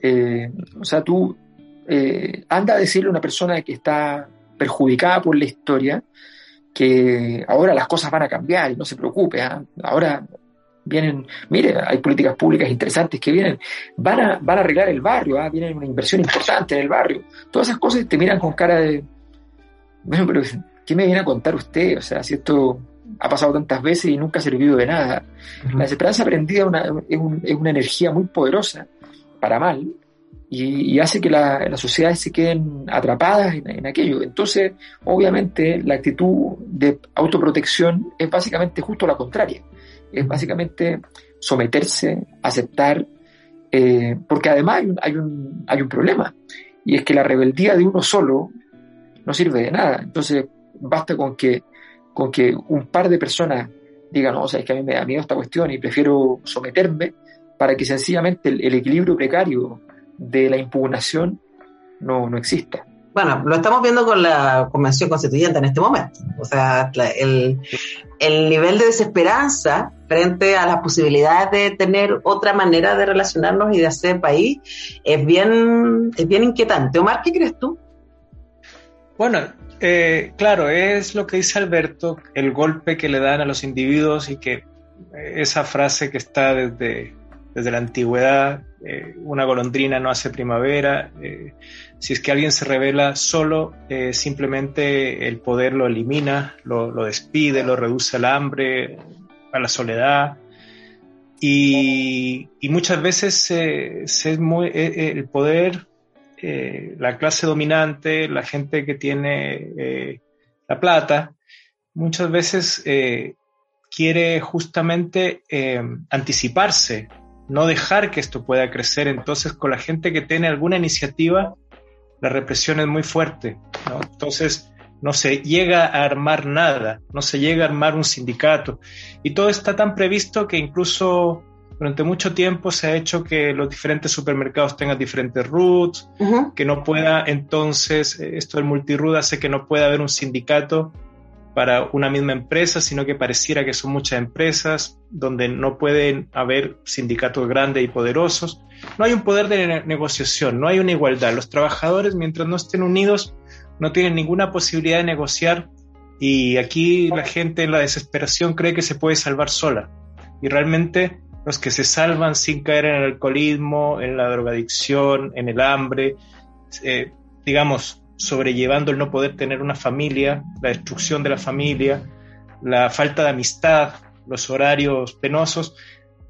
Eh, o sea, tú eh, anda a decirle a una persona que está perjudicada por la historia que ahora las cosas van a cambiar y no se preocupe, ¿ah? ahora vienen, mire, hay políticas públicas interesantes que vienen, van a, van a arreglar el barrio, ¿ah? viene una inversión importante en el barrio. Todas esas cosas te miran con cara de, bueno, pero ¿qué me viene a contar usted? O sea, si esto ha pasado tantas veces y nunca ha servido de nada. La desesperanza aprendida es, una, energía muy poderosa para mal y, hace que las sociedades se queden atrapadas en, aquello. Entonces, obviamente, la actitud de autoprotección es básicamente justo la contraria. Es básicamente someterse, aceptar, eh, porque además hay un, hay un problema, y es que la rebeldía de uno solo no sirve de nada. Entonces, basta con que, con que un par de personas digan, no, o sea, es que a mí me da miedo esta cuestión y prefiero someterme para que sencillamente el, equilibrio precario de la impugnación no, no exista. Bueno, lo estamos viendo con la Convención Constituyente en este momento. O sea, el, el nivel de desesperanza frente a las posibilidades de tener otra manera de relacionarnos y de hacer país es bien, es bien inquietante. Omar, ¿qué crees tú? Bueno, eh, claro, es lo que dice Alberto, el golpe que le dan a los individuos y que esa frase que está desde, desde la antigüedad, eh, una golondrina no hace primavera, eh, si es que alguien se revela solo, eh, simplemente el poder lo elimina, lo, lo, despide, lo reduce al hambre, a la soledad. Y, y muchas veces es muy, el poder, la clase dominante, la gente que tiene la plata, muchas veces quiere justamente eh, anticiparse, no dejar que esto pueda crecer. Entonces, con la gente que tiene alguna iniciativa, la represión es muy fuerte. Entonces, no se llega a armar nada, no se llega a armar un sindicato. Y todo está tan previsto que incluso durante mucho tiempo se ha hecho que los diferentes supermercados tengan diferentes routes, que no pueda entonces, eh, esto del multiroot hace que no pueda haber un sindicato para una misma empresa, sino que pareciera que son muchas empresas donde no pueden haber sindicatos grandes y poderosos. No hay un poder de negociación, no hay una igualdad. Los trabajadores, mientras no estén unidos, no tienen ninguna posibilidad de negociar y aquí la gente en la desesperación cree que se puede salvar sola. Y realmente los que se salvan sin caer en el alcoholismo, en la drogadicción, en el hambre, eh, digamos, sobrellevando el no poder tener una familia, la destrucción de la familia, la falta de amistad, los horarios penosos.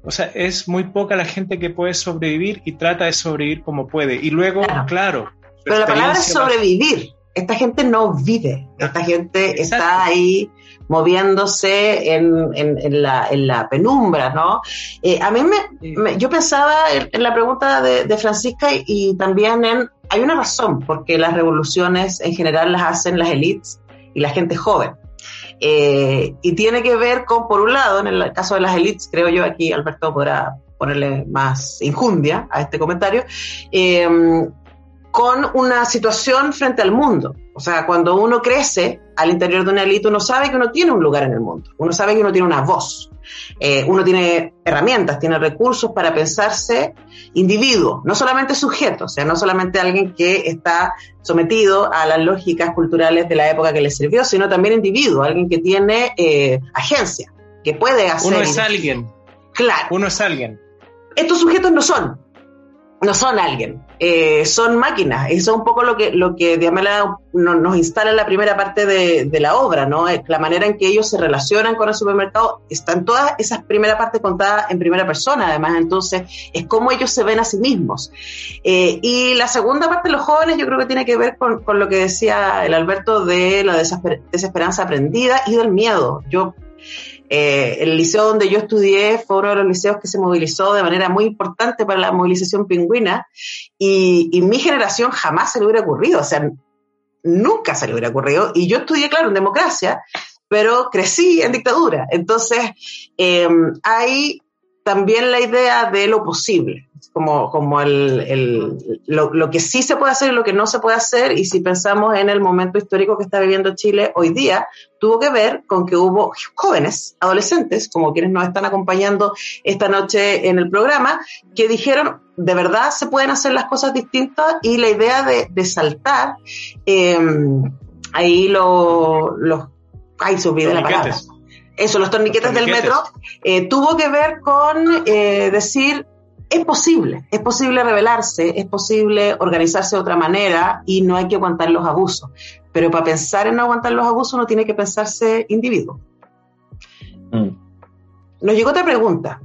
O sea, es muy poca la gente que puede sobrevivir y trata de sobrevivir como puede. Y luego, claro. Pero la palabra es sobrevivir. Esta gente no vive. Esta gente está ahí moviéndose en, en, la, en la, penumbra, ¿no? Eh, a mí me, yo pensaba en, la pregunta de, de Francisca y también en hay una razón porque las revoluciones en general las hacen las élites y la gente joven. Eh, y tiene que ver con, por un lado, en el caso de las élites, creo yo aquí Alberto podrá ponerle más injundia a este comentario, eh, con una situación frente al mundo. O sea, cuando uno crece al interior de una élite, uno sabe que uno tiene un lugar en el mundo, uno sabe que uno tiene una voz, eh, uno tiene herramientas, tiene recursos para pensarse individuo, no solamente sujeto, o sea, no solamente alguien que está sometido a las lógicas culturales de la época que le sirvió, sino también individuo, alguien que tiene eh, agencia, que puede hacer... Uno es alguien. Claro. Uno es alguien. Estos sujetos no son, no son alguien, eh, son máquinas. Eso es un poco lo que, lo que Diamela nos instala en la primera parte de, la obra, ¿no? La manera en que ellos se relacionan con el supermercado, están todas esas primeras partes contadas en primera persona, además, entonces es como ellos se ven a sí mismos. Eh, y la segunda parte de los jóvenes yo creo que tiene que ver con, con lo que decía el Alberto de la desesperanza aprendida y del miedo. Yo eh, el liceo donde yo estudié fue uno de los liceos que se movilizó de manera muy importante para la movilización pingüina y, y mi generación jamás se le hubiera ocurrido, o sea, nunca se le hubiera ocurrido. Y yo estudié, claro, en democracia, pero crecí en dictadura. Entonces, eh, hay también la idea de lo posible, como, como el, el lo, lo, que sí se puede hacer y lo que no se puede hacer, y si pensamos en el momento histórico que está viviendo Chile hoy día, tuvo que ver con que hubo jóvenes, adolescentes, como quienes nos están acompañando esta noche en el programa, que dijeron, de verdad se pueden hacer las cosas distintas y la idea de, de saltar, eh, ahí los... Lo, ay, se olvidó la palabra. eso, los torniquetes, del metro, eh, tuvo que ver con eh, decir, es posible, es posible rebelarse, es posible organizarse de otra manera y no hay que aguantar los abusos. Pero para pensar en no aguantar los abusos uno tiene que pensarse individuo. Mm. Nos llegó otra pregunta.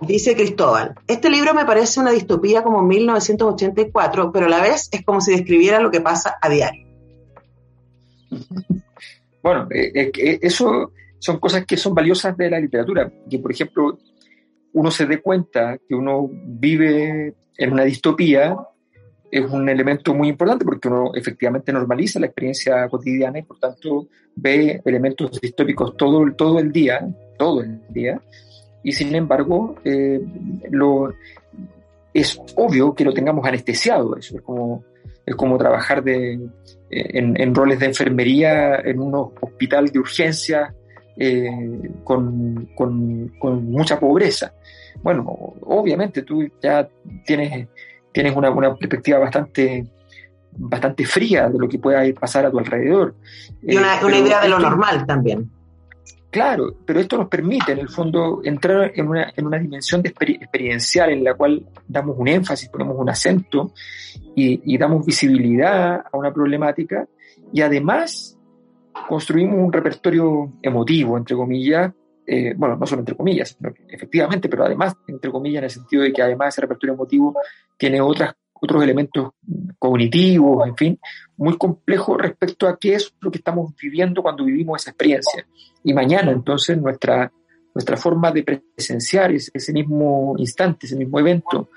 Dice Cristóbal, este libro me parece una distopía como 1984, pero a la vez es como si describiera lo que pasa a diario. Bueno, eh, eso son cosas que son valiosas de la literatura, que por ejemplo uno se dé cuenta que uno vive en una distopía es un elemento muy importante porque uno efectivamente normaliza la experiencia cotidiana y por tanto ve elementos distópicos todo, todo el día, todo el día, y sin embargo eh, lo, es obvio que lo tengamos anestesiado, eso es como, es como trabajar de, en, en roles de enfermería en un hospital de urgencia eh, con, con, mucha pobreza. Bueno, obviamente tú ya tienes, tienes una, una perspectiva bastante bastante fría de lo que pueda pasar a tu alrededor. Y una, eh, idea de lo normal también. Claro, pero esto nos permite, en el fondo, entrar en una, en una dimensión de experiencial en la cual damos un énfasis, ponemos un acento y, damos visibilidad a una problemática y además construimos un repertorio emotivo, entre comillas, eh, bueno, no solo entre comillas, efectivamente, pero además, entre comillas, en el sentido de que además ese repertorio emotivo tiene otras otros elementos cognitivos, en fin, muy complejos respecto a qué es lo que estamos viviendo cuando vivimos esa experiencia. Y mañana, entonces, nuestra, nuestra forma de presenciar ese, mismo instante, ese mismo evento,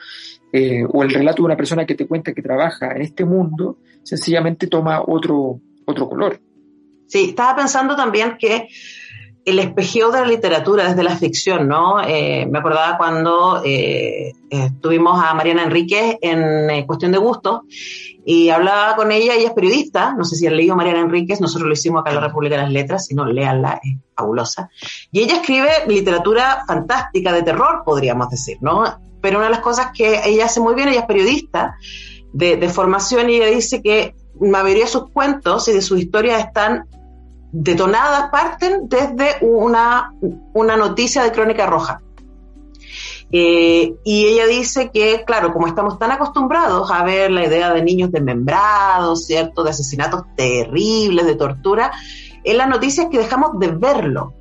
eh, o el relato de una persona que te cuenta que trabaja en este mundo, sencillamente toma otro, otro color. Sí, estaba pensando también que el espejeo de la literatura desde la ficción, ¿no? Eh, me acordaba cuando eh, tuvimos a Mariana Enríquez en eh, Cuestión de Gusto y hablaba con ella, ella es periodista, no sé si han leído Mariana Enríquez, nosotros lo hicimos acá en la República de las Letras, si no, léanla, es fabulosa. Y ella escribe literatura fantástica, de terror, podríamos decir, ¿no? Pero una de las cosas que ella hace muy bien, ella es periodista de, de formación y ella dice que mayoría de sus cuentos y de sus historias están detonadas parten desde una, una noticia de crónica roja. Eh, y ella dice que, claro, como estamos tan acostumbrados a ver la idea de niños desmembrados, ¿cierto? De asesinatos terribles, de tortura, en las noticias que dejamos de verlo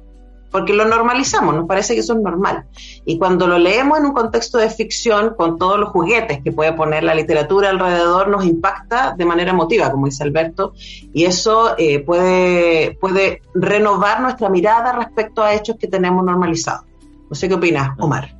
porque lo normalizamos, nos parece que eso es normal. Y cuando lo leemos en un contexto de ficción, con todos los juguetes que puede poner la literatura alrededor, nos impacta de manera emotiva, como dice Alberto, y eso eh, puede, puede renovar nuestra mirada respecto a hechos que tenemos normalizados. No sé qué opinas, Omar.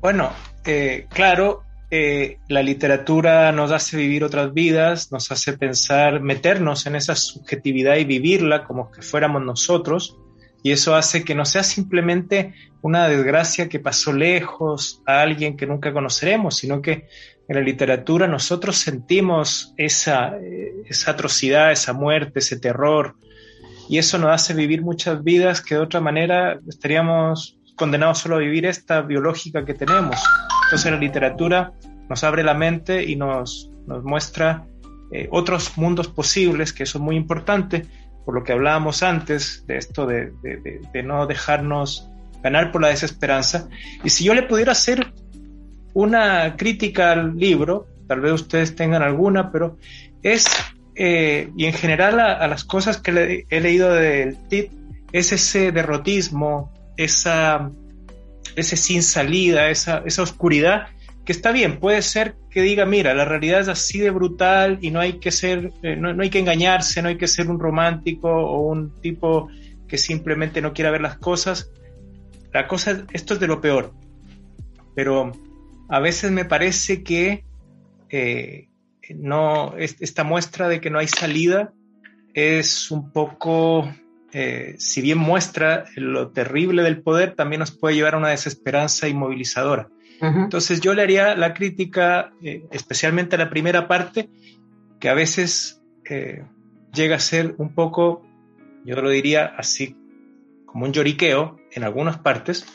Bueno, eh, claro, eh, la literatura nos hace vivir otras vidas, nos hace pensar, meternos en esa subjetividad y vivirla como que fuéramos nosotros y eso hace que no sea simplemente una desgracia que pasó lejos a alguien que nunca conoceremos, sino que en la literatura nosotros sentimos esa, esa atrocidad, esa muerte, ese terror, y eso nos hace vivir muchas vidas que de otra manera estaríamos condenados solo a vivir esta biológica que tenemos. Entonces la literatura nos abre la mente y nos, nos muestra eh, otros mundos posibles, que eso es muy importante, por lo que hablábamos antes, de esto de, no dejarnos ganar por la desesperanza. Y si yo le pudiera hacer una crítica al libro, tal vez ustedes tengan alguna, pero es, eh, y en general a, las cosas que he leído del TIT, es ese derrotismo, esa, ese sin salida, esa, esa oscuridad que está bien, puede ser que diga, mira, la realidad es así de brutal y no hay que ser, eh, no, hay que engañarse, no hay que ser un romántico o un tipo que simplemente no quiera ver las cosas. La cosa, esto es de lo peor. Pero a veces me parece que eh, no, esta muestra de que no hay salida es un poco, eh, si bien muestra lo terrible del poder, también nos puede llevar a una desesperanza inmovilizadora. Entonces yo le haría la crítica, eh, especialmente a la primera parte, que a veces eh, llega a ser un poco, yo lo diría así, como un lloriqueo en algunas partes,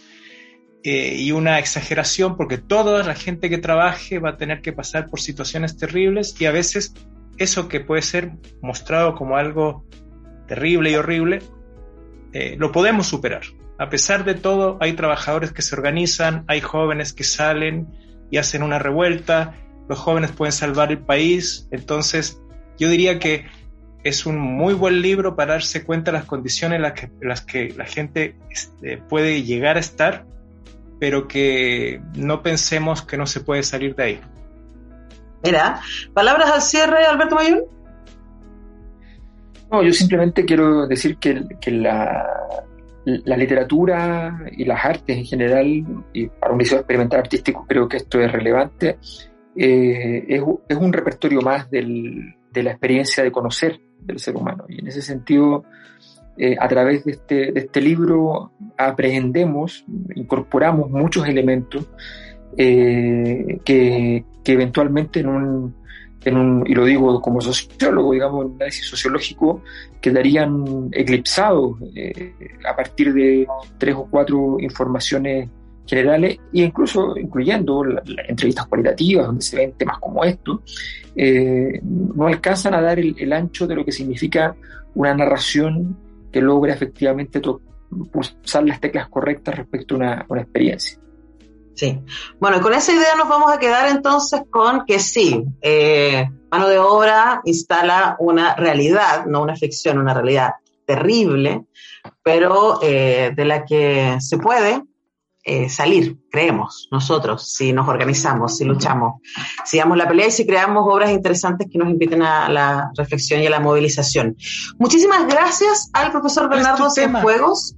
eh, y una exageración, porque toda la gente que trabaje va a tener que pasar por situaciones terribles y a veces eso que puede ser mostrado como algo terrible y horrible, lo podemos superar. A pesar de todo, hay trabajadores que se organizan, hay jóvenes que salen y hacen una revuelta, los jóvenes pueden salvar el país, entonces yo diría que es un muy buen libro para darse cuenta de las condiciones en las que, las que la gente este, puede llegar a estar, pero que no pensemos que no se puede salir de ahí. Mira, palabras al cierre, Alberto Mayón. No, yo simplemente quiero decir que, que la, la literatura y las artes en general, y para un liceo experimental artístico creo que esto es relevante, eh, es, un repertorio más del, de la experiencia de conocer del ser humano. Y en ese sentido, eh, a través de este, de este libro aprendemos, incorporamos muchos elementos eh, que, que, eventualmente en un, y lo digo como sociólogo, digamos, un análisis sociológico, quedarían eclipsados eh, a partir de tres o cuatro informaciones generales e incluso incluyendo las entrevistas cualitativas donde se ven temas como estos, eh, no alcanzan a dar el, ancho de lo que significa una narración que logra efectivamente pulsar las teclas correctas respecto a una experiencia. Sí. Bueno, con esa idea nos vamos a quedar entonces con que sí, eh, mano de obra instala una realidad, no una ficción, una realidad terrible, pero eh, de la que se puede eh, salir, creemos, nosotros, si nos organizamos, si luchamos, si damos la pelea y si creamos obras interesantes que nos inviten a la reflexión y a la movilización. Muchísimas gracias al profesor Bernardo Cienfuegos.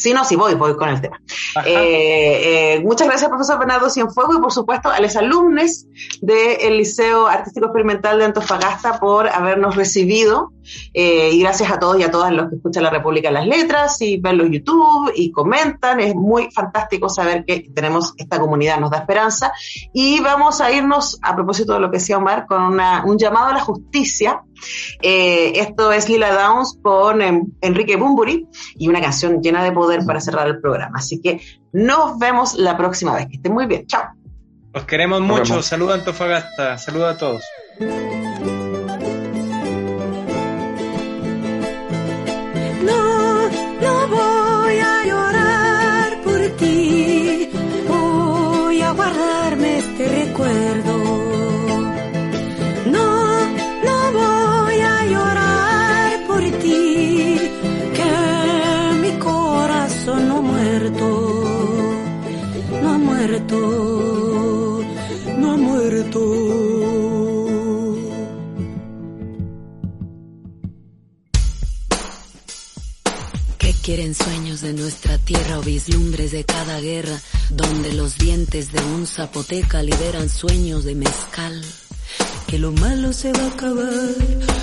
Sí, no, sí, voy, voy con el tema. Eh, eh, muchas gracias, profesor Bernardo Cienfuegos, y por supuesto a los alumnos del Liceo Artístico Experimental de Antofagasta por habernos recibido. Eh, y gracias a todos y a todas los que escuchan la República de las Letras y ven los YouTube y comentan. Es muy fantástico saber que tenemos esta comunidad, nos da esperanza. Y vamos a irnos, a propósito de lo que decía Omar, con un llamado a la justicia. Esto es Lila Downs con Enrique Bumburi y una canción llena de poder para cerrar el programa. Así que nos vemos la próxima vez. Que estén muy bien. Chao. Os queremos mucho. Saluda Antofagasta. Saluda a todos. De nuestra tierra o vislumbres de cada guerra, donde los dientes de un zapoteca liberan sueños de mezcal. Que lo malo se va a acabar,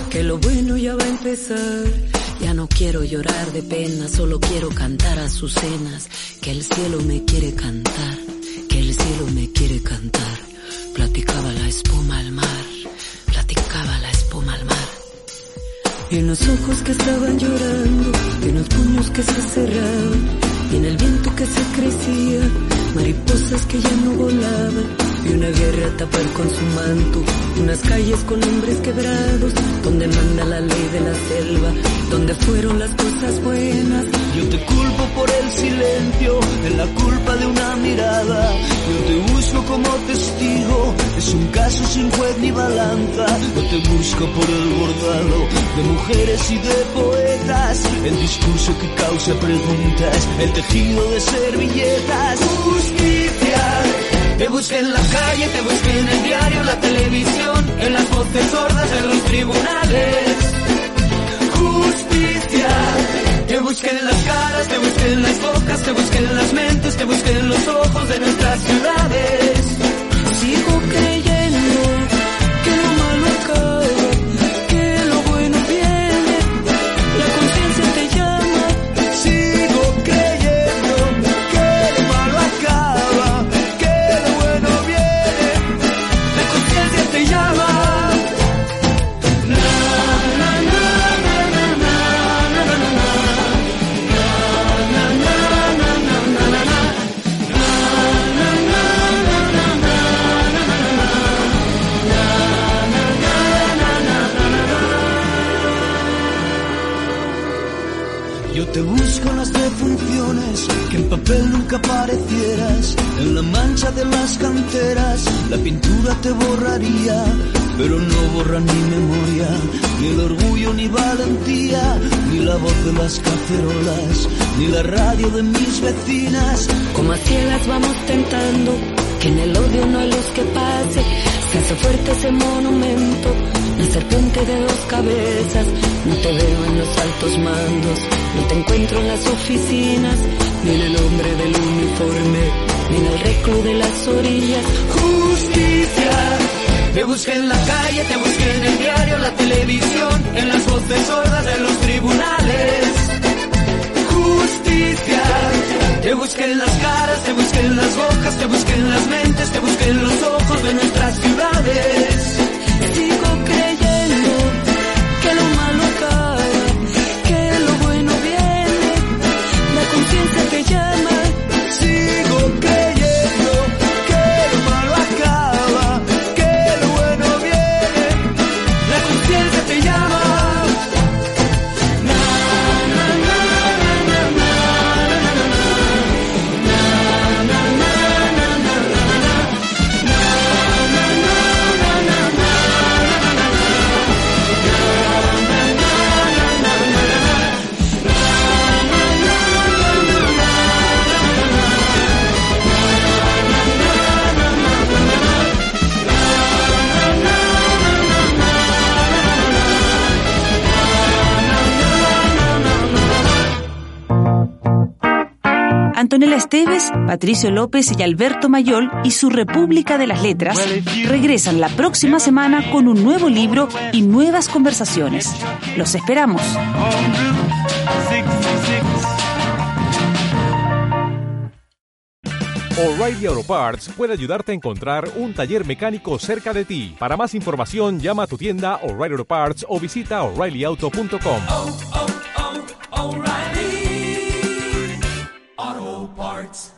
que lo bueno ya va a empezar. Ya no quiero llorar de pena, solo quiero cantar a sus cenas, que el cielo me quiere cantar, que el cielo me quiere cantar. Platicaba la espuma al mar, Y en los ojos que estaban llorando, y en los puños que se cerraban, y en el viento que se crecía, mariposas que ya no volaban, y una guerra tapar con su manto, unas calles con hombres quebrados, donde manda la ley de la selva, donde fueron las cosas buenas. Yo te culpo por el silencio, en la culpa de una mirada. Como testigo, es un caso sin juez ni balanza. Yo te busco por el bordado de mujeres y de poetas, el discurso que causa preguntas, el tejido de servilletas. Justicia. Te busqué en la calle, te busqué en el diario, la televisión, en las voces sordas de los tribunales. Justicia. Te busqué en las caras, te busqué en las bocas, te busqué en las mentes, te busqué en los ojos de nuestras ciudades. Sigo creyendo aparecieras, en la mancha de las canteras, la pintura te borraría, pero no borra ni memoria, ni el orgullo ni valentía, ni la voz de las cacerolas, ni la radio de mis vecinas. Como a ciegas vamos tentando, que en el odio no hay luz que pase, se hace fuerte ese monumento, la serpiente de dos cabezas, no te veo en los altos mandos, no te encuentro en las oficinas, ni en el hombre del uniforme, ni en el reclu de las orillas. Justicia. Te busqué en la calle, te busqué en el diario, la televisión, en las voces sordas de los tribunales. Justicia. Te busqué en las caras, te busqué en las bocas, te busqué en las mentes, te busqué en los ojos de nuestras ciudades. Antonella Esteves, Patricio López y Alberto Mayol y su República de las Letras regresan la próxima semana con un nuevo libro y nuevas conversaciones. Los esperamos. O'Reilly Auto Parts puede ayudarte a encontrar un taller mecánico cerca de ti. Para más información, llama a tu tienda O'Reilly Auto Parts o visita oreillyauto.com. parts.